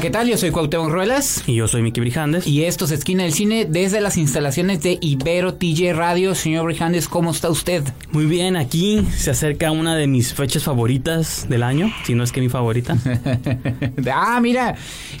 Hola, ¿qué tal? Yo soy Cuauhtémoc Ruelas. Y yo soy Miki Brijandes. Y esto es Esquina del Cine desde las instalaciones de Ibero TJ Radio. Señor Brijandes, ¿cómo está usted? Muy bien, aquí se acerca una de mis fechas favoritas del año, si no es que mi favorita. ah, mira.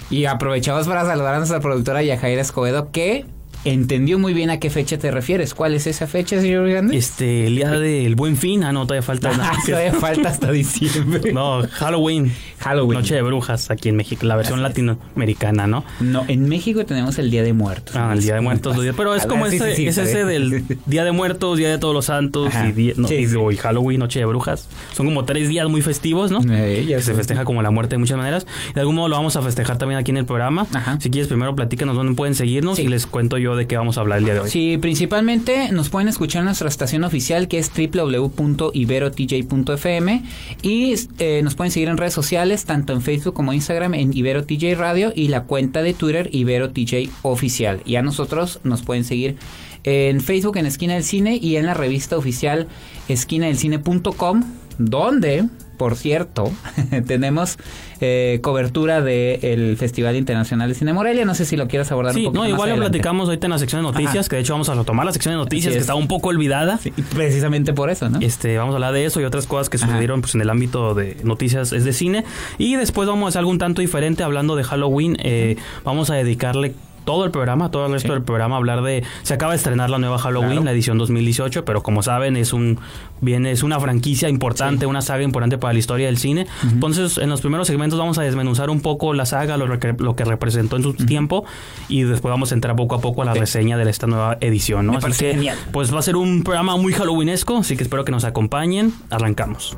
Y aprovechamos para saludar a nuestra productora Yajaira Escobedo, que entendió muy bien a qué fecha te refieres. ¿Cuál es esa fecha, señor Brijandes? Este, el día del Buen Fin. Ah, no, todavía falta. Ah, todavía falta hasta diciembre. No, Halloween. Halloween. Noche de Brujas aquí en México, la versión latinoamericana, ¿no? No, en México tenemos el Día de Muertos. Ah, el Día de Muertos. Pero es como ver, ese, sí, sí, es ese del Día de Muertos, Día de Todos los Santos y, día- no, Sí, y- Halloween, Noche de Brujas. Son como tres días muy festivos, ¿no? Eh, que se festeja como la muerte de muchas maneras. De algún modo lo vamos a festejar también aquí en el programa. Ajá. Si quieres, primero platícanos dónde pueden seguirnos y les cuento yo de qué vamos a hablar el día de hoy. Sí, principalmente nos pueden escuchar en nuestra estación oficial que es www.iberotj.fm y eh, nos pueden seguir en redes sociales, tanto en Facebook como Instagram en Ibero TJ Radio y la cuenta de Twitter Ibero TJ Oficial. Y a nosotros nos pueden seguir en Facebook en Esquina del Cine y en la revista oficial esquinadelcine.com donde, por cierto, tenemos eh, cobertura del Festival Internacional de Cine Morelia. No sé si lo quieras abordar Sí, un poquito no, más igual lo platicamos ahorita en la sección de noticias, Ajá. que de hecho vamos a retomar la sección de noticias que es. estaba un poco olvidada. Sí, precisamente por eso, ¿no? Este, vamos a hablar de eso y otras cosas que Ajá. sucedieron pues, en el ámbito de noticias es de cine. Y después vamos a hacer algo un tanto diferente hablando de Halloween. Eh, vamos a dedicarle todo el programa, todo el resto Sí. del programa hablar de se acaba de estrenar la nueva Halloween, Claro. la edición 2018, pero como saben es un viene es una franquicia importante, una saga importante para la historia del cine. Entonces, en los primeros segmentos vamos a desmenuzar un poco la saga, lo que, lo que representó en su tiempo y después vamos a entrar poco a poco a la reseña de esta nueva edición, ¿no? Me Así que genial. pues va a ser un programa muy halloweenesco, así que espero que nos acompañen. Arrancamos.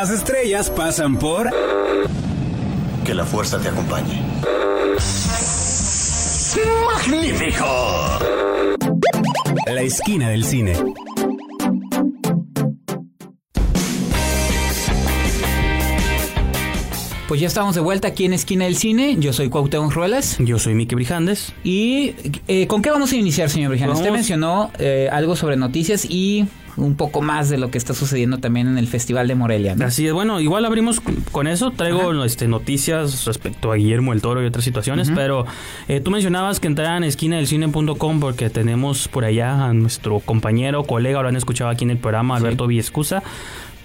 Las estrellas pasan por Que la fuerza te acompañe. ¡Magnífico! La Esquina del Cine. Pues ya estamos de vuelta aquí en Esquina del Cine. Yo soy Cuauhtémoc Ruelas. Yo soy Miki Brijandes. ¿Y eh, con qué vamos a iniciar, señor Brijandes? Usted mencionó eh, algo sobre noticias y un poco más de lo que está sucediendo también en el Festival de Morelia. ¿no? Así es, bueno, igual abrimos con- eso. Traigo este, noticias respecto a Guillermo el Toro y otras situaciones, pero eh, tú mencionabas que entraran a esquinadelcine.com porque tenemos por allá a nuestro compañero, colega, lo han escuchado aquí en el programa, Alberto Villescusa.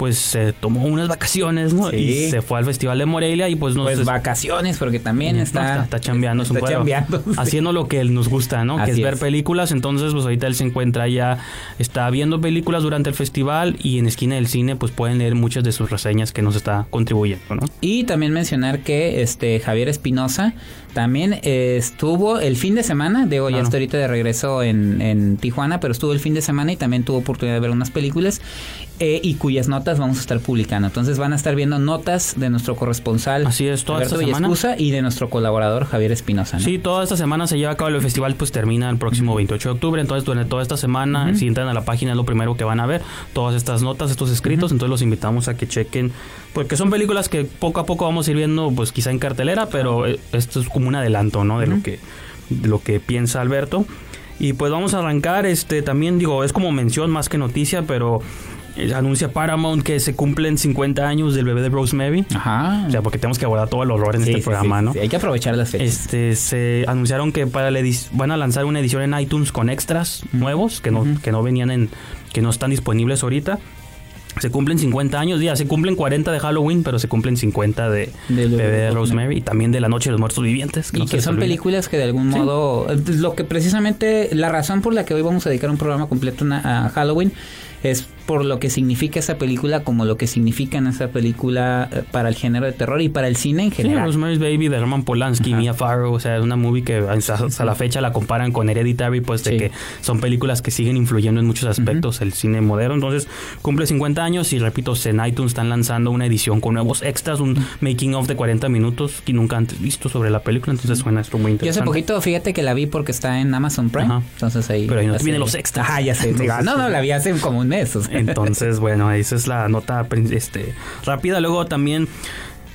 Pues se tomó unas vacaciones, ¿no? Sí. Y se fue al Festival de Morelia y pues nos Pues es- vacaciones, porque también No, está... está, está chambeando, está chambeando, sí. haciendo lo que él nos gusta, ¿no? que es ver películas. Entonces, pues ahorita él se encuentra ya, está viendo películas durante el festival y en Esquina del Cine, pues pueden leer muchas de sus reseñas que nos está contribuyendo, ¿no? Y también mencionar que este Javier Espinosa también eh, estuvo el fin de semana, digo, ya Claro. está ahorita de regreso en, en Tijuana, pero estuvo el fin de semana y también tuvo oportunidad de ver unas películas eh, y cuyas notas vamos a estar publicando. Entonces van a estar viendo notas de nuestro corresponsal Así es, toda Alberto esta semana. Y de nuestro colaborador Javier Espinosa. ¿no? Sí, toda esta semana se lleva a cabo el festival, pues termina el próximo 28 de octubre. Entonces, durante toda esta semana, si entran a la página, es lo primero que van a ver. Todas estas notas, estos escritos. Entonces, los invitamos a que chequen. Porque son películas que poco a poco vamos a ir viendo, pues quizá en cartelera, pero eh, esto es como un adelanto, ¿no? De lo que de lo que piensa Alberto. Y pues vamos a arrancar, este también digo, es como mención más que noticia, pero anuncia Paramount que se cumplen 50 años del bebé de Rosemary. Ajá. O sea, porque tenemos que abordar todo el horror en Sí, este sí, programa, sí, ¿no? sí, hay que aprovechar las fechas. Este, se anunciaron que para la van a lanzar una edición en iTunes con extras nuevos que no, que no venían en, que no están disponibles ahorita. Se cumplen 50 años, ya se cumplen 40 de Halloween, pero se cumplen 50 de Bebé de Rosemary y también de La Noche de los Muertos Vivientes. Y no que son películas que de algún Sí. modo, eh, lo que precisamente, la razón por la que hoy vamos a dedicar un programa completo a Halloween es por lo que significa esa película como lo que significa en esa película eh, para el género de terror y para el cine en Sí, general. Rosemary's Baby de Roman Polanski, Ajá. Mia Farrow, o sea, es una movie que hasta, la fecha la comparan con Hereditary, pues de Sí. que son películas que siguen influyendo en muchos aspectos el cine moderno. Entonces, cumple 50 años y repito, en iTunes están lanzando una edición con nuevos extras, un making of de 40 minutos que nunca antes visto sobre la película, entonces suena esto muy Yo interesante. hace poquito, fíjate que la vi porque está en Amazon Prime. Ajá. Entonces ahí. Pero ahí no vienen los extras. Ajá, ya sé. No, no, sí. la vi hace como un mes. o sea. Entonces, bueno, esa es la nota este, rápida. Luego también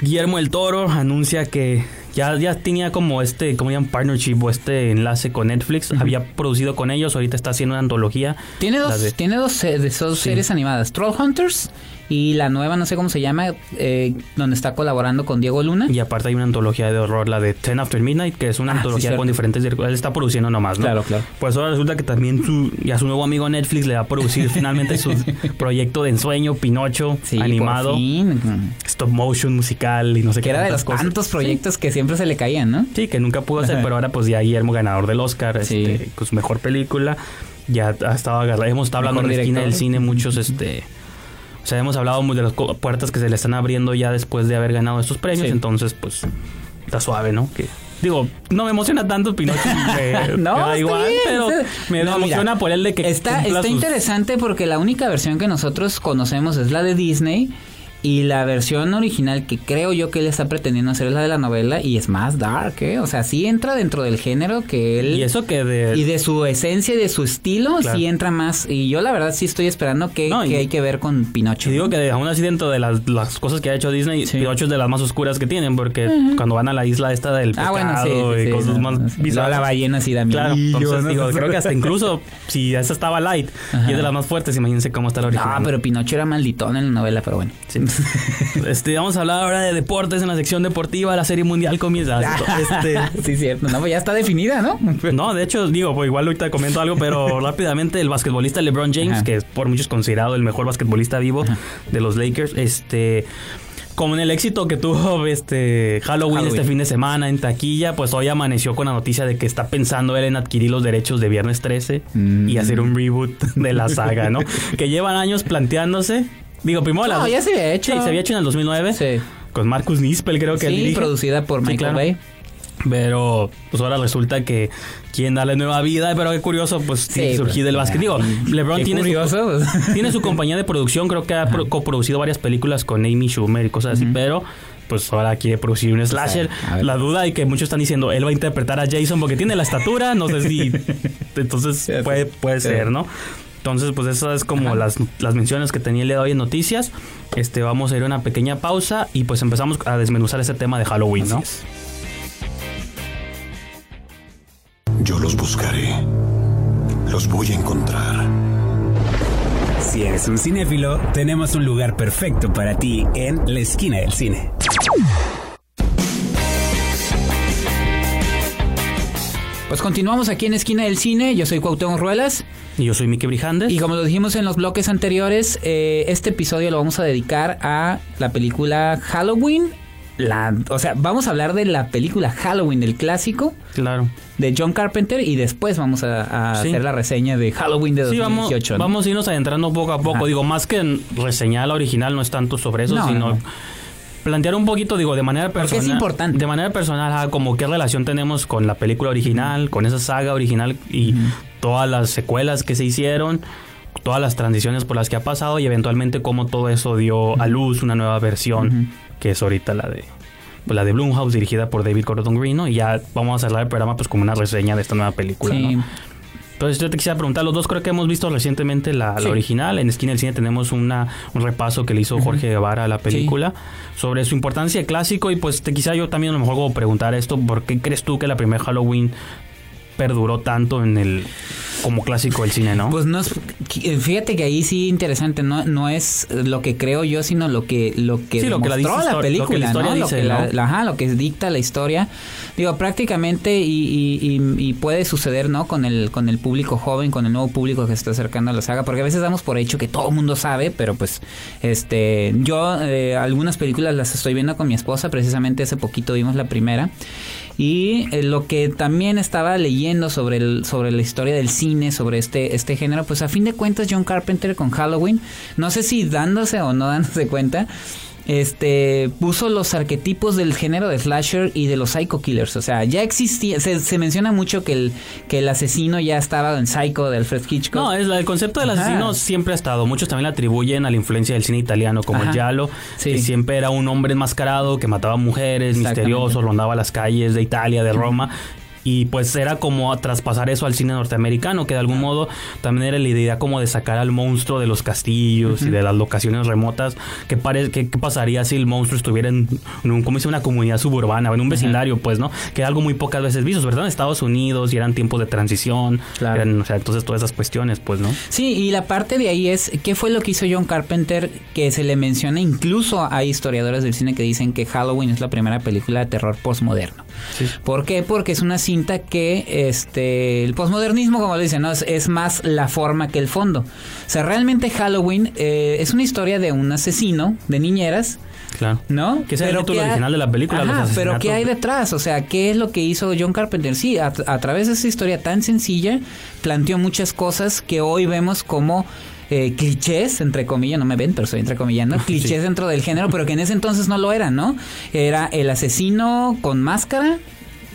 Guillermo el Toro anuncia que ya, ya tenía como este, como llaman, partnership o este enlace con Netflix. Había producido con ellos, ahorita está haciendo una antología. Tiene dos, de- tiene dos, de Sí. series animadas, Troll Hunters y la nueva, no sé cómo se llama, eh, donde está colaborando con Diego Luna. Y aparte hay una antología de horror, la de Ten After Midnight, que es una Ah, antología con diferentes directores. Él está produciendo nomás, ¿no? Claro, claro. Pues ahora resulta que también su, ya su nuevo amigo Netflix le va a producir finalmente su proyecto de ensueño, Pinocho, Sí, animado, por fin. stop motion musical y no sé Que qué era de los cosas. tantos proyectos que siempre se le caían, ¿no? Sí, que nunca pudo hacer, Ajá. pero ahora pues ya Guillermo ganador del Oscar, este, pues mejor película. Ya ha estado agarrado, hemos estado hablando en la esquina del cine muchos este sea, hemos hablado de las puertas que se le están abriendo ya después de haber ganado estos premios, Sí. entonces pues está suave, ¿no? Que digo, no me emociona tanto Pinocho, me, No, me da igual, bien, pero me No, emociona mira, por él de que Está, está sus- interesante porque la única versión que nosotros conocemos es la de Disney y la versión original que creo yo que él está pretendiendo hacer es la de la novela y es más dark, ¿eh? O sea, sí entra dentro del género que él... y eso que de Y de su esencia y de su estilo, Claro. sí entra más. Y yo la verdad sí estoy esperando que, No, que hay que ver con Pinocho. Y digo ¿no? que aún así dentro de las, las cosas que ha hecho Disney, Sí. Pinocho es de las más oscuras que tienen, porque cuando van a la isla esta del Ah, pecado bueno, sí. sí, y sí, cosas no, más sí. bizarras. La ballena así da Claro, miedillo, entonces ¿no? digo, creo que hasta incluso si esa estaba light Ajá. y es de las más fuertes, imagínense cómo está la original. Ah, pero Pinocho era malditón en la novela, pero bueno. Sí. Este, vamos a hablar ahora de deportes en la sección deportiva, la serie mundial comienza. Este, sí, cierto. No, pues ya está definida, ¿no? no, de hecho, digo, pues igual ahorita comento algo, pero rápidamente el basquetbolista LeBron James, Ajá. que es por muchos considerado el mejor basquetbolista vivo de los Lakers, este con el éxito que tuvo este Halloween, Halloween. este fin de semana en taquilla, pues hoy amaneció con la noticia de que está pensando él en adquirir los derechos de Viernes 13 Mm. y hacer un reboot de la saga, ¿no? que llevan años planteándose. Digo, primero No, ya se había hecho. Sí, se había hecho en el 2009 Sí. con Marcus Nispel, creo que Sí, dirige. producida por Sí, Michael claro. Bay. Pero pues ahora resulta que quieren darle nueva vida, pero qué curioso, pues Sí, surgir pues, del básquet. Digo. LeBron tiene curioso. su, tiene su compañía de producción, creo que ha pro- coproducido varias películas con Amy Schumer y cosas así, pero pues ahora quiere producir un slasher. La duda y que muchos están diciendo, él va a interpretar a Jason porque tiene la estatura, no sé si entonces puede puede ser, ¿no? Entonces, pues esas es como las, las menciones que tenía el día de hoy en noticias. Este, vamos a ir a una pequeña pausa y pues empezamos a desmenuzar ese tema de Halloween, ¿no? Yo los buscaré. Los voy a encontrar. Si eres un cinéfilo, tenemos un lugar perfecto para ti en la esquina del cine. Pues continuamos aquí en Esquina del Cine. Yo soy Cuauhtémoc Ruelas. Y yo soy Miki Brijandes. Y como lo dijimos en los bloques anteriores, eh, este episodio lo vamos a dedicar a la película Halloween. La, o sea, vamos a hablar de la película Halloween, el clásico Claro. de John Carpenter, y después vamos a, a Sí. hacer la reseña de Halloween de Sí, vamos, 2018. ¿no? vamos a irnos adentrando poco a poco. Digo, más que en reseñar la original, no es tanto sobre eso, No, sino no. Plantear un poquito, digo, de manera Porque es personal. importante. De manera personal, como qué relación tenemos con la película original, con esa saga original y todas las secuelas que se hicieron, todas las transiciones por las que ha pasado y eventualmente cómo todo eso dio a luz una nueva versión, que es ahorita la de pues, la de Blumhouse dirigida por David Gordon Green, ¿no? Y ya vamos a cerrar el programa pues como una reseña de esta nueva película, Sí. ¿no? Entonces yo te quisiera preguntar, los dos creo que hemos visto recientemente la, la original. En Esquina del Cine tenemos una, un repaso que le hizo Jorge Guevara a la película sobre su importancia de clásico y pues te quisiera yo también a lo mejor como preguntar esto, ¿por qué crees tú que la primera Halloween perduró tanto en el como clásico del cine, no? Pues no es, fíjate que ahí sí interesante, no, no es lo que creo yo, sino lo que lo que Sí, lo que la dice la histori- lo que la película, dice, lo que la, ¿no? la- ajá, lo que dicta la historia Digo, prácticamente y, y- y- y puede suceder, ¿no? Con el, con el público joven, con el nuevo público que se está acercando a la saga, porque a veces damos por hecho que todo el mundo sabe, pero pues, este, yo eh, algunas películas las estoy viendo con mi esposa, precisamente hace poquito vimos la primera. Y eh, lo que también estaba leyendo sobre, el, sobre la historia del cine, sobre este, este género, pues a fin de cuentas John Carpenter con Halloween, no sé si dándose o no dándose cuenta, este puso los arquetipos del género de slasher y de los psycho killers. O sea, ya existía, se, se menciona mucho que el, que el asesino ya estaba en Psycho de Alfred Hitchcock. No, es la- el concepto del Ajá. asesino siempre ha estado. Muchos también le atribuyen a la influencia del cine italiano, como Ajá. el Giallo, Sí. que siempre era un hombre enmascarado que mataba mujeres, misterioso, rondaba las calles de Italia, de Roma. Y pues era como a traspasar eso al cine norteamericano, que de algún modo también era la idea como de sacar al monstruo de los castillos y de las locaciones remotas. ¿Qué, pare- qué pasaría si el monstruo estuviera en, en un, como dice, una comunidad suburbana, en un vecindario, pues, ¿no? Que era algo muy pocas veces visto, todo en Estados Unidos y eran tiempos de transición. Claro. eran, o sea, entonces todas esas cuestiones, pues, ¿no? Sí, y la parte de ahí es qué fue lo que hizo John Carpenter que se le menciona, incluso hay historiadores del cine que dicen que Halloween es la primera película de terror postmoderno. Sí. ¿Por qué? Porque es una cinta que este el postmodernismo, como lo dicen, ¿no? es, es más la forma que el fondo. O sea, realmente Halloween eh, es una historia de un asesino de niñeras Claro. ¿No? Que es el título ¿qué hay- original de la película, los Ajá, pero. ¿qué hay detrás? O sea, ¿qué es lo que hizo John Carpenter? Sí, a, a través de esa historia tan sencilla, planteó muchas cosas que hoy vemos como eh, clichés, entre comillas, no me ven, pero estoy entrecomillando, clichés dentro del género, pero que en ese entonces no lo eran, ¿no? Era el asesino con máscara,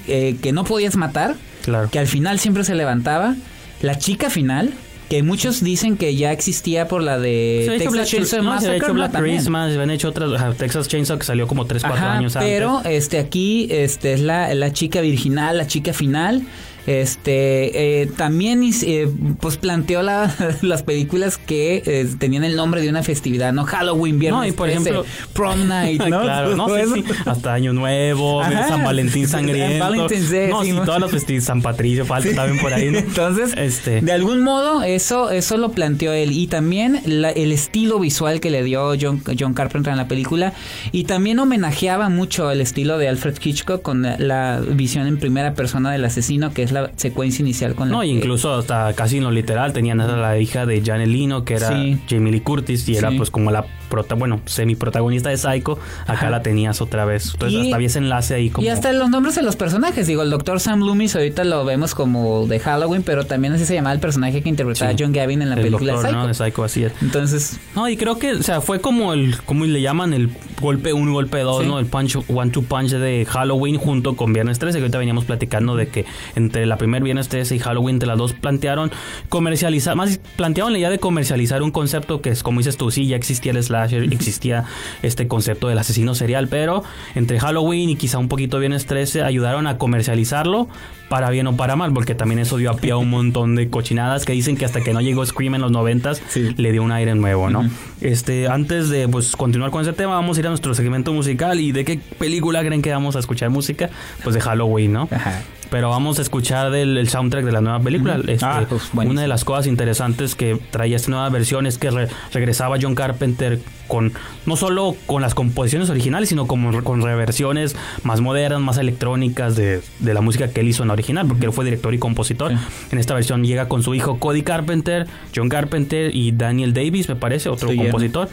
eh, que no podías matar, Claro. que al final siempre se levantaba, la chica final, que muchos dicen que ya existía por la de Se hecho Texas Black, Chainsaw no, se Massacre, hecho ¿no? Black. Christmas, se habían hecho otras, Texas Chainsaw que salió como 3, 4 Ajá, años pero antes. este aquí este es la, la chica virginal, la chica final. Este eh, también eh, pues planteó la- las películas que eh, tenían el nombre de una festividad, ¿no? Halloween, viernes No, y por 13, ejemplo- prom night, ¿no? claro, no, sí, sí, hasta Año Nuevo, Ajá. San Valentín sangriento. Valentine's Day, no, sí, sí, ¿no? todos los festivos, San Patricio, falta también por ahí, ¿no? Entonces, este, de algún modo, eso, eso lo planteó él. Y también la- el estilo visual que le dio John, John Carpenter en la película. Y también homenajeaba mucho el estilo de Alfred Hitchcock con la, la visión en primera persona del asesino, que es la secuencia inicial con la no, incluso hasta casi en lo literal tenían a la hija de Janet Lino, que era Sí. Jamie Lee Curtis, y era pues como la prota, bueno, semi protagonista de Psycho, acá Ajá. la tenías otra vez. Entonces Y- hasta había ese enlace ahí como Y hasta los nombres de los personajes. Digo, el doctor Sam Loomis ahorita lo vemos como de Halloween, pero también así se llamaba el personaje que interpretaba Sí. John Gavin en la el película doctor, Psycho. ¿no? De Psycho, así es. Entonces, No, y creo que, o sea, fue como el, como le llaman el golpe 1, golpe 2, Sí. ¿no? El punch, one two punch de Halloween junto con Viernes 13, que ahorita veníamos platicando de que entre la primer Viernes 13 y Halloween, entre las dos plantearon comercializar, más plantearon la idea de comercializar un concepto que es, como dices tú, sí, ya existía el slasher, existía este concepto del asesino serial, pero entre Halloween y quizá un poquito Viernes 13 ayudaron a comercializarlo para bien o para mal, porque también eso dio a pie a un montón de cochinadas que dicen que hasta que no llegó Scream en los noventas Sí. le dio un aire nuevo, ¿no? Este, antes de pues continuar con ese tema, vamos a ir a nuestro segmento musical y de qué película creen que vamos a escuchar música, pues de Halloween, ¿no? ajá. Pero vamos a escuchar del el soundtrack de la nueva película. Este, Ah, pues, una de las cosas interesantes que traía esta nueva versión es que re- regresaba John Carpenter con no solo con las composiciones originales, sino como con reversiones más modernas, más electrónicas de, de la música que él hizo en la original, porque él fue director y compositor. Sí. En esta versión llega con su hijo Cody Carpenter, John Carpenter y Daniel Davis, me parece, otro compositor.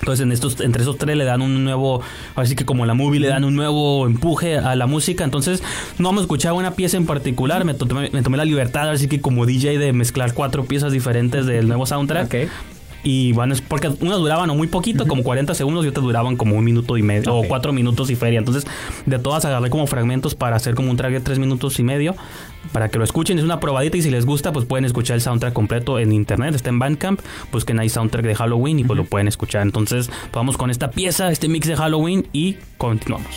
Entonces, en estos, entre esos tres le dan un nuevo, así que como la movie le dan un nuevo empuje a la música. Entonces, no vamos a una pieza en particular. Me tomé, me tomé la libertad, así que como DJ, de mezclar cuatro piezas diferentes del nuevo soundtrack. Ok. Y bueno, es porque unas duraban muy poquito, como 40 segundos, y otras duraban como un minuto y medio, o cuatro minutos y feria. Entonces, de todas agarré como fragmentos para hacer como un track de tres minutos y medio, para que lo escuchen. Es una probadita y si les gusta, pues pueden escuchar el soundtrack completo en internet. Está en Bandcamp, busquen ahí soundtrack de Halloween y pues lo pueden escuchar. Entonces, vamos con esta pieza, este mix de Halloween y continuamos.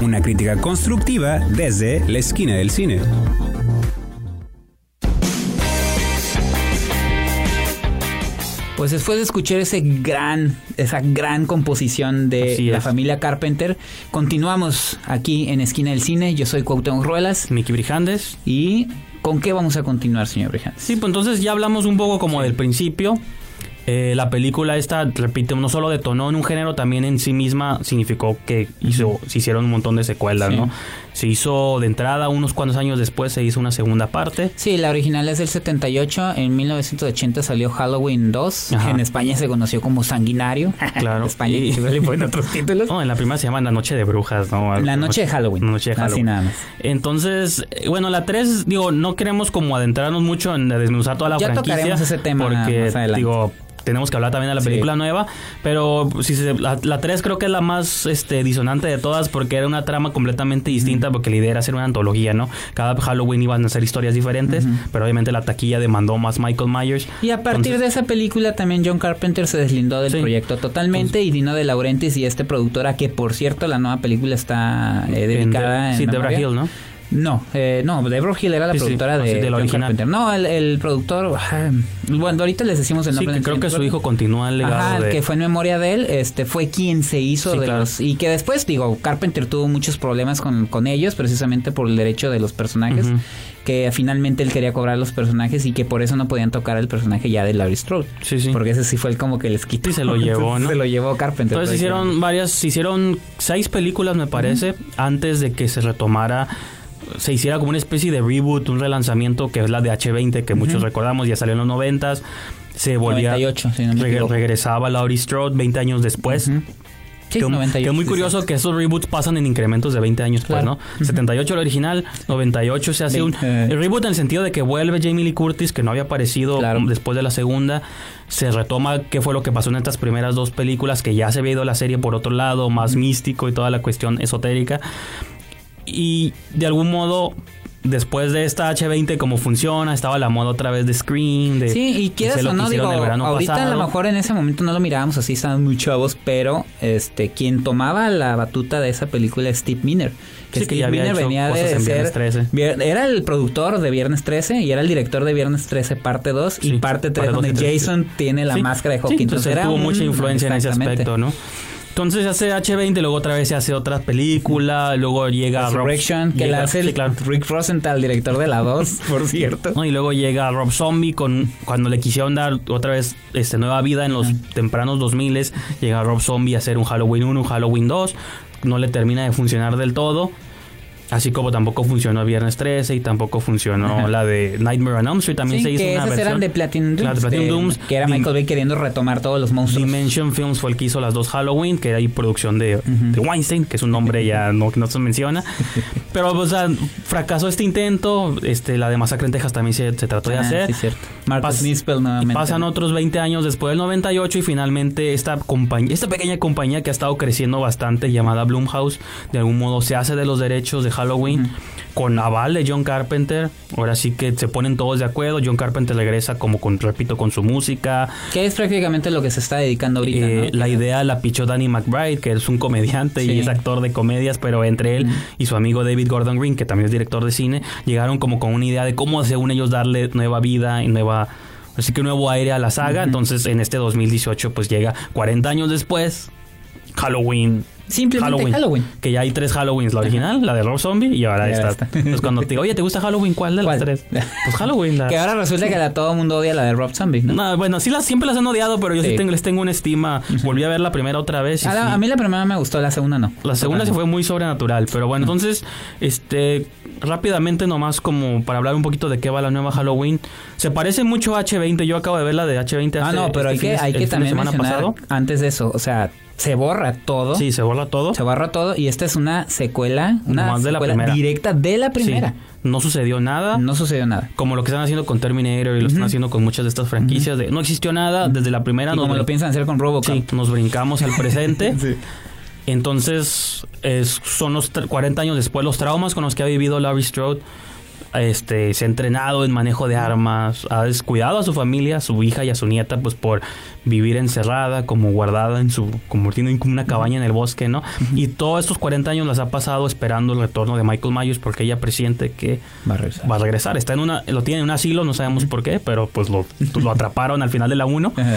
Una crítica constructiva desde la esquina del cine. Pues después de escuchar ese gran, esa gran composición de Así la es. familia Carpenter, continuamos aquí en Esquina del Cine. Yo soy Cuauhtémoc Ruelas. Miki Brijandes. ¿Y con qué vamos a continuar, señor Brijandes? Sí, pues entonces ya hablamos un poco como del principio. Eh, la película esta, repito, no solo detonó en un género, también en sí misma significó que hizo, se hicieron un montón de secuelas, Sí. ¿no? Se hizo de entrada, unos cuantos años después se hizo una segunda parte. Sí, la original es del 78. En 1980 salió Halloween 2. Ajá. En España se conoció como Sanguinario. Claro. En España Y- le ponen otros títulos. No, en la primera se llama La Noche de Brujas, ¿no? La noche de Halloween. La Noche de Así Halloween. nada más. Entonces, eh, bueno, la 3, digo, no queremos como adentrarnos mucho en desmenuzar toda la Ya franquicia. tocaremos ese tema Porque, más adelante. digo, tenemos que hablar también de la Sí. película nueva. Pero si se- la, la 3 creo que es la más este, disonante de todas porque era una trama completamente distinta porque la idea era hacer una antología, ¿no? Cada Halloween iban a ser historias diferentes, pero obviamente la taquilla demandó más Michael Myers. Y a partir Entonces- de esa película también John Carpenter se deslindó del Sí. proyecto totalmente y Dino de Laurentiis y este productora que por cierto la nueva película está eh, dedicada en, en sí. Hill, ¿no? No, eh, no, Deborah Hill era la Sí, sí, productora de sí, de la John original. Carpenter. No, el, el productor, bueno, ahorita les decimos el Sí, nombre. que del creo que su hijo continúa el legado Ajá, de... que fue en memoria de él, este fue quien se hizo Sí, de claro. los y que después digo, Carpenter tuvo muchos problemas con, con ellos precisamente por el derecho de los personajes, que finalmente él quería cobrar los personajes y que por eso no podían tocar el personaje ya de Larry Strode. Sí, sí. Porque ese sí fue el como que les quitó. Sí, se lo llevó, ¿no? se lo llevó Carpenter. Entonces hicieron varias, hicieron seis películas me parece, antes de que se retomara, se hiciera como una especie de reboot, un relanzamiento que es la de H20 que muchos recordamos, ya salió en los noventas, se volvía, 98, si no reg- regresaba Laurie Strode 20 años después. Ujú. Sí, que, 98, que es muy sí, curioso que esos reboots pasan en incrementos de 20 años, Claro. pues, ¿no? 78 el original, 98 se hace un eh. reboot en el sentido de que vuelve Jamie Lee Curtis, que no había aparecido Claro. después de la segunda, se retoma qué fue lo que pasó en estas primeras dos películas, que ya se había ido la serie por otro lado, más místico y toda la cuestión esotérica. Y de algún modo, después de esta H20, como funciona, estaba la moda otra vez de Scream, de Sí, y de lo o que no, digo, ahorita a pasado. lo mejor en ese momento no lo mirábamos así, estaban muy chavos, pero este quien tomaba la batuta de esa película es Steve Miner. Sí, que ya había hecho cosas en Viernes 13. Vier- Era el productor de Viernes 13 y era el director de Viernes 13 parte 2 y Sí, parte 3 parte dos donde y tres, Jason tiene la Sí, máscara de sí, hockey. entonces era tuvo un- mucha influencia en ese aspecto, ¿no? Entonces hace H20, luego otra vez se hace otra película, luego llega Rob- Resurrection, que llega- la hace el sí, claro. Rick Rosenthal, director de la 2, por cierto. ¿no? Y luego llega Rob Zombie con cuando le quisieron dar otra vez este nueva vida en los tempranos 2000 llega Rob Zombie a hacer un Halloween 1, un Halloween 2, no le termina de funcionar del todo. Así como tampoco funcionó Viernes 13 y tampoco funcionó Ajá. la de Nightmare on Elm Street. También Sí, se hizo que una esas versión. eran de Platinum Dooms, de Platinum de- Dooms. que era Michael Bay queriendo retomar todos los monstruos. Dimension Films fue el que hizo las dos Halloween, que hay producción de, de Weinstein, que es un nombre ya no, no se menciona. Pero, o sea, fracasó este intento. Este, la de Masacre en Texas también se, se trató de Ah, hacer. sí, cierto. Marcus Pas- Nispel y nuevamente. pasan otros 20 años después del 98 y finalmente esta compañía, esta pequeña compañía que ha estado creciendo bastante llamada Blumhouse, de algún modo se hace de los derechos de Halloween con aval de John Carpenter. Ahora sí que se ponen todos de acuerdo. John Carpenter regresa como con, repito, con su música. Que es prácticamente lo que se está dedicando ahorita, Eh, ¿no? La idea la pichó Danny McBride, que es un comediante Sí. y es actor de comedias, pero entre él y su amigo David Gordon Green, que también es director de cine, llegaron como con una idea de cómo según ellos darle nueva vida y nueva... Así que nuevo aire a la saga. Entonces, en este 2018, pues llega 40 años después, Halloween. Simplemente Halloween. Que ya hay tres Halloweens. La original, la de Rob Zombie y ahora esta. esta. Entonces, cuando te digo, oye, ¿te gusta Halloween? ¿Cuál de las ¿Cuál? tres? Pues Halloween. la- Que ahora resulta que la, todo el mundo odia la de Rob Zombie, ¿no? no, bueno, sí las, siempre las han odiado, pero yo sí, Sí. tengo, les tengo una estima. Volví a ver la primera otra vez. y a, la- sí, a mí la primera me gustó, la segunda no. la segunda sí fue muy sobrenatural. Pero bueno, entonces, este, rápidamente nomás como para hablar un poquito de qué va la nueva Halloween. Se parece mucho a H20. Yo acabo de ver la de H20 Ah, hace- no, pero hay este que, hay el que fin de también semana pasado. antes de eso, o sea, se borra todo. Sí, se borra todo. Se borra todo y esta es una secuela, una Nomás de la secuela primera. directa de la primera. Sí, no sucedió nada. No sucedió nada. Como lo que están haciendo con Terminator y lo están haciendo con muchas de estas franquicias. de, no existió nada desde la primera. Y nos como lo piensan hacer con Robocop. Sí, nos brincamos al presente. Entonces, es- son los tr- 40 años después, los traumas con los que ha vivido Larry Strode este, se ha entrenado en manejo de armas, ha descuidado a su familia, a su hija y a su nieta, pues por vivir encerrada, como guardada en su, como tiene una cabaña en el bosque, ¿no? Y todos estos 40 años las ha pasado esperando el retorno de Michael Myers porque ella presiente que Va a regresar. va a regresar. Está en una, lo tiene en un asilo, no sabemos por qué, pero pues lo, lo atraparon al final de la 1 Ajá.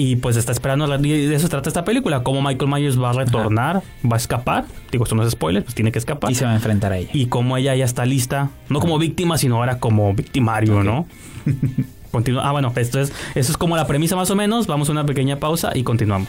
Y pues está esperando la, y de eso trata esta película, cómo Michael Myers va a retornar, va a escapar, digo esto no es spoiler, pues tiene que escapar Y se va a enfrentar a ella. y cómo ella ya está lista, no como víctima, sino ahora como victimario, ¿no? Continúa. Ah, bueno, esto es, eso es como la premisa más o menos. Vamos a una pequeña pausa y continuamos.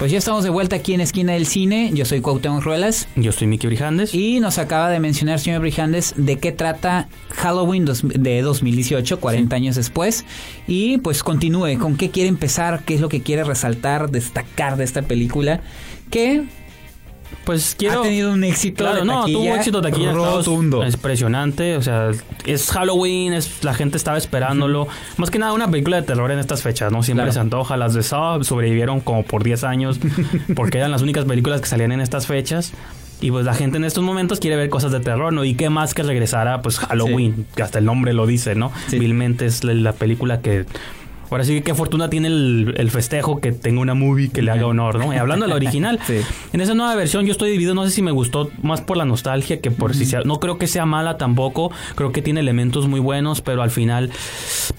Pues ya estamos de vuelta aquí en Esquina del Cine. Yo soy Cuauhtémoc Ruelas. Yo soy Mickey Brijandes. Y nos acaba de mencionar, señor Brijandes, de qué trata Halloween dos- de 2018, 40 años después. Y pues continúe, ¿con qué quiere empezar? ¿Qué es lo que quiere resaltar, destacar de esta película? Que pues quiero. ha tenido un éxito Claro, de no, tuvo taquilla éxito de aquí rotundo. Es impresionante. O sea, es Halloween, es, la gente estaba esperándolo. Más que nada, una película de terror en estas fechas, ¿no? Siempre Claro. se antoja. Las de Saw sobrevivieron como por 10 años porque eran las únicas películas que salían en estas fechas. Y pues la gente en estos momentos quiere ver cosas de terror, ¿no? Y qué más que regresar a pues Halloween, que hasta el nombre lo dice, ¿no? Sí. Vilmente es la, la película que. Ahora sí que qué fortuna tiene el, el festejo que tenga una movie que le haga honor, ¿no? Y hablando de la original, Sí. en esa nueva versión yo estoy dividido, no sé si me gustó más por la nostalgia que por si sea, no creo que sea mala tampoco, creo que tiene elementos muy buenos, pero al final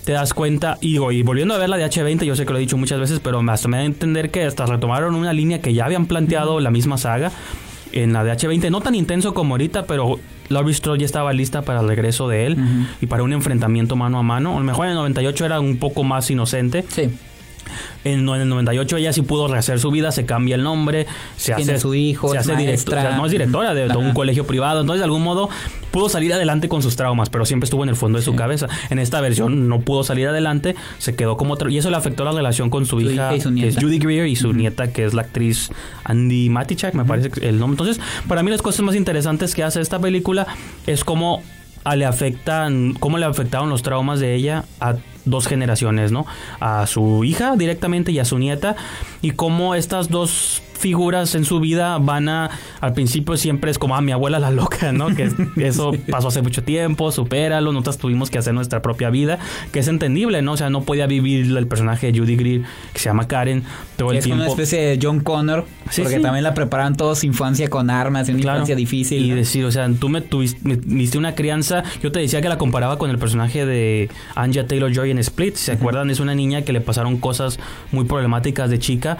te das cuenta, y, y volviendo a ver la de H20, yo sé que lo he dicho muchas veces, pero hasta me da a entender que hasta retomaron una línea que ya habían planteado la misma saga en la de H20, no tan intenso como ahorita, pero Laurie Strode ya estaba lista para el regreso de él y para un enfrentamiento mano a mano. A lo mejor en el 98 era un poco más inocente, Sí, en, el 98 ella sí pudo rehacer su vida, se cambia el nombre, se Tiene hace su hijo, se hace directora, no es directora de, de un colegio privado, entonces de algún modo pudo salir adelante con sus traumas, pero siempre estuvo en el fondo de su cabeza. En esta versión no pudo salir adelante, se quedó como y eso le afectó la relación con su, Su hija, que es. Judy Greer y su nieta que es la actriz Andy Matichak, me parece el nombre. Entonces, para mí las cosas más interesantes que hace esta película es cómo a- le afectan, cómo le afectaron los traumas de ella a dos generaciones, ¿no? A su hija directamente y a su nieta y cómo estas dos figuras en su vida van a al principio siempre es como ah mi abuela la loca no que eso pasó hace mucho tiempo supéralo nosotros tuvimos que hacer nuestra propia vida que es entendible no o sea no podía vivir el personaje de Judy Greer que se llama Karen todo el es tiempo una especie de John Connor, Sí, porque sí. también la prepararon toda su infancia con armas, una Claro. infancia difícil. Y ¿no? decir, o sea, tú me tuviste, me diste una crianza. Yo te decía que la comparaba con el personaje de Anja Taylor Joy en Split. ¿Se acuerdan? Es una niña que le pasaron cosas muy problemáticas de chica.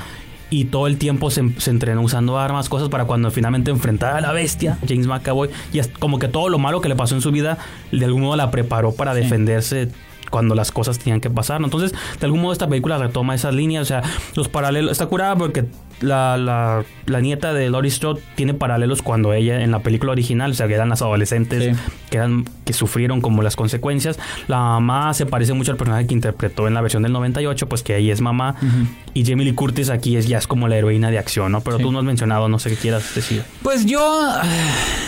Y todo el tiempo se, se entrenó usando armas, cosas para cuando finalmente enfrentara a la bestia, James McAvoy. Y es como que todo lo malo que le pasó en su vida, de algún modo la preparó para defenderse cuando las cosas tenían que pasar. ¿no? Entonces, de algún modo esta película retoma esas líneas. O sea, los paralelos. Está curada porque la, la, la nieta de Laurie Strode tiene paralelos cuando ella en la película original, o sea, que eran las adolescentes Sí. que, eran, que sufrieron como las consecuencias. La mamá se parece mucho al personaje que interpretó en la versión del 98, pues que ella es mamá. Y Jamie Lee Curtis aquí es, ya es como la heroína de acción, ¿no? Pero Sí. tú no has mencionado, no sé qué quieras decir. Pues yo,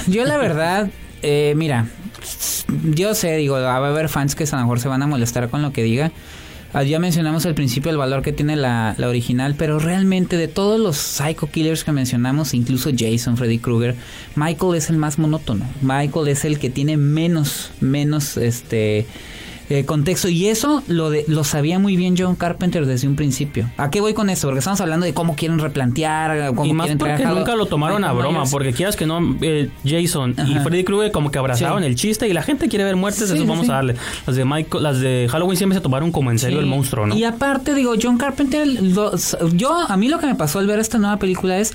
yo la verdad, eh, mira, yo sé, digo, va a haber fans que a lo mejor se van a molestar con lo que diga. Ah, Ya mencionamos al principio el valor que tiene la, la original, pero realmente de todos los Psycho Killers que mencionamos, incluso Jason, Freddy Krueger, Michael es el más monótono. Michael es el que tiene menos, menos, este, eh, contexto. Y eso lo, de, lo sabía muy bien John Carpenter desde un principio. ¿A qué voy con eso? Porque estamos hablando de cómo quieren replantear, cómo y más quieren porque nunca lo tomaron a broma, Myers. porque quieras que no, eh, Jason y. Freddy Krueger como que abrazaron Sí. el chiste y la gente quiere ver muertes, Sí, eso vamos sí. a darle. Las de Michael, las de Halloween siempre se tomaron como en serio el monstruo, ¿no? Y aparte, digo, John Carpenter, lo- yo, a mí lo que me pasó al ver esta nueva película es,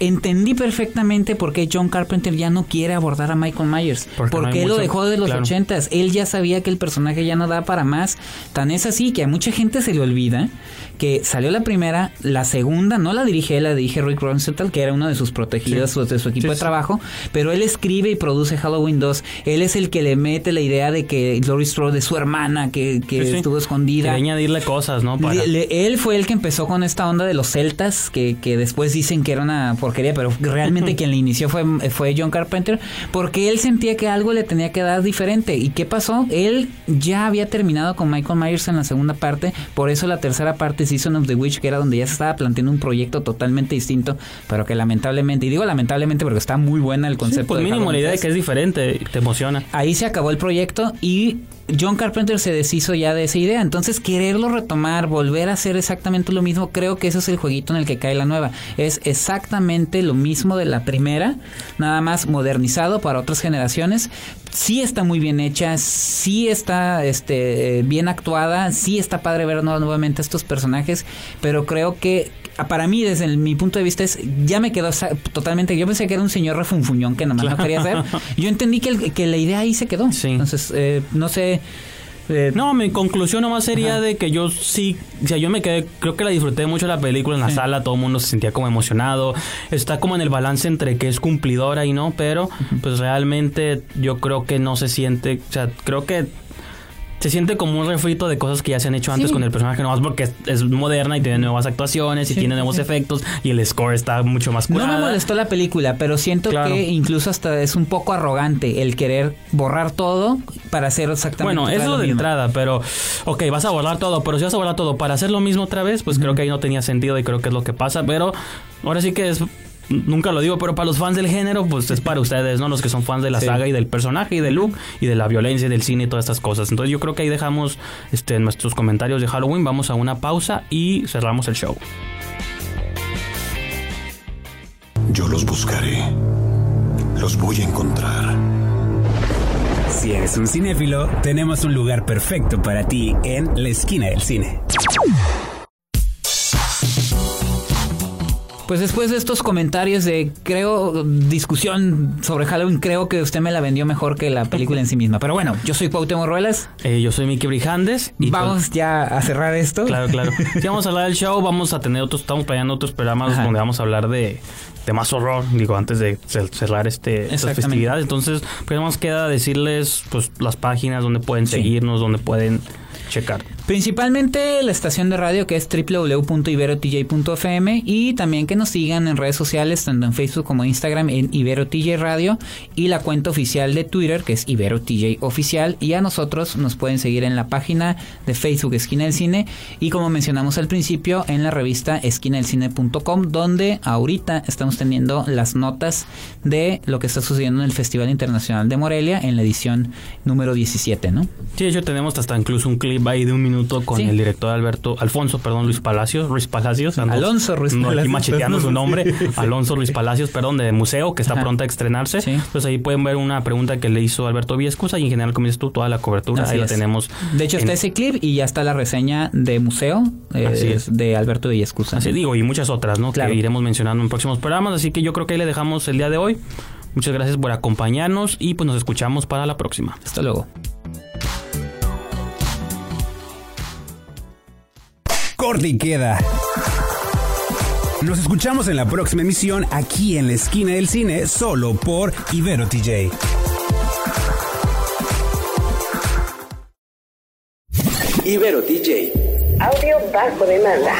entendí perfectamente por qué John Carpenter ya no quiere abordar a Michael Myers. Porque él lo dejó de los claro. ochentas. Él ya sabía que el personaje ya no da para más. Tan es así que a mucha gente se le olvida que salió la primera, la segunda no la dirige él, la dirige Rick Rosenthal, que era uno de sus protegidos Sí. de su equipo Sí, de trabajo, pero él escribe y produce Halloween 2. Él es el que le mete la idea de que Laurie Strode es su hermana, que, que estuvo escondida. Añadirle cosas, ¿no? Para- Le- le- él fue el que empezó con esta onda de los celtas, que, que después dicen que era una porquería, pero realmente quien le inició fue, fue John Carpenter, porque él sentía que algo le tenía que dar diferente. ¿Y qué pasó? Él ya había terminado con Michael Myers en la segunda parte, por eso la tercera parte, Season of the Witch, que era donde ya se estaba planteando un proyecto totalmente distinto, pero que lamentablemente, y digo lamentablemente porque está muy buena el Sí, concepto. pues de mínimo la idea de 3. que es diferente, te emociona. Ahí se acabó el proyecto y John Carpenter se deshizo ya de esa idea. Entonces, quererlo retomar, volver a hacer exactamente lo mismo, creo que ese es el jueguito en el que cae la nueva. Es exactamente lo mismo de la primera, nada más modernizado para otras generaciones. Sí está muy bien hecha, sí está este, eh, bien actuada, sí está padre ver nu- nuevamente a estos personajes, pero creo que para mí, desde el- mi punto de vista, es ya me quedó totalmente. Yo pensé que era un señor refunfuñón que nomás no quería hacer. Yo entendí que, el- que la idea ahí se quedó. Sí. Entonces, eh, no sé. eh, No, mi conclusión nomás sería Ajá. de que yo sí, o sea, yo me quedé, creo que la disfruté mucho la película en la Sí. sala, todo el mundo se sentía como emocionado, está como en el balance entre que es cumplidora y no, pero pues realmente yo creo que no se siente, o sea, creo que se siente como un refrito de cosas que ya se han hecho antes Sí. con el personaje, nomás porque es, es moderna y tiene nuevas actuaciones y Sí, tiene nuevos sí. efectos y el score está mucho más No curada. me molestó la película, pero siento Claro. que incluso hasta es un poco arrogante el querer borrar todo para hacer exactamente Bueno, eso lo de mismo. entrada, pero ok, vas a borrar todo, pero si vas a borrar todo para hacer lo mismo otra vez, pues creo que ahí no tenía sentido y creo que es lo que pasa, pero ahora sí que es nunca lo digo, pero para los fans del género, pues es para ustedes, ¿no? Los que son fans de la Sí. saga y del personaje y del look y de la violencia y del cine y todas estas cosas. Entonces yo creo que ahí dejamos este nuestros comentarios de Halloween, vamos a una pausa y cerramos el show. Yo los buscaré. Los voy a encontrar. Si eres un cinéfilo, tenemos un lugar perfecto para ti en la esquina del cine. Pues después de estos comentarios de, creo, discusión sobre Halloween, creo que usted me la vendió mejor que la película en sí misma. Pero bueno, yo soy Cuauhtémoc Ruelas. Eh, yo soy Miki Brijandes y Vamos ya a cerrar esto. Claro, claro. Si vamos a hablar del show, vamos a tener otros, estamos planeando otros programas Ajá. donde vamos a hablar de, de más horror, digo, antes de cer- cerrar este, estas festividades. Entonces, pues más queda decirles pues las páginas donde pueden Sí. seguirnos, donde pueden checar. Principalmente la estación de radio que es www.iberotj.fm y también que nos sigan en redes sociales, tanto en Facebook como Instagram, en IberoTJ Radio y la cuenta oficial de Twitter que es IberoTJ Oficial. Y a nosotros nos pueden seguir en la página de Facebook Esquina del Cine y como mencionamos al principio, en la revista esquinadelcine.com, donde ahorita estamos teniendo las notas de lo que está sucediendo en el Festival Internacional de Morelia en la edición número 17, ¿no? Sí, de hecho tenemos hasta incluso un clip ahí de un minuto con Sí. el director Alberto, Alfonso, perdón, Luis Palacios, Luis Palacios. ando- Alonso Ruiz no, aquí Palacios. macheteando su nombre, Alonso Luis Palacios, perdón, de museo, que está pronta a estrenarse. Sí. Pues ahí pueden ver una pregunta que le hizo Alberto Viescusa y en general, como dices tú, toda la cobertura, Así ahí la tenemos. De hecho, está ese clip y ya está la reseña de museo eh, Así es. de Alberto Villescusa. Así digo, y muchas otras, ¿no? Claro. Que iremos mencionando en próximos programas. Así que yo creo que ahí le dejamos el día de hoy. Muchas gracias por acompañarnos y pues nos escuchamos para la próxima. Hasta luego. Corte y queda. Nos escuchamos en la próxima emisión aquí en la esquina del cine, solo por Ibero TJ. Ibero DJ. Audio bajo demanda.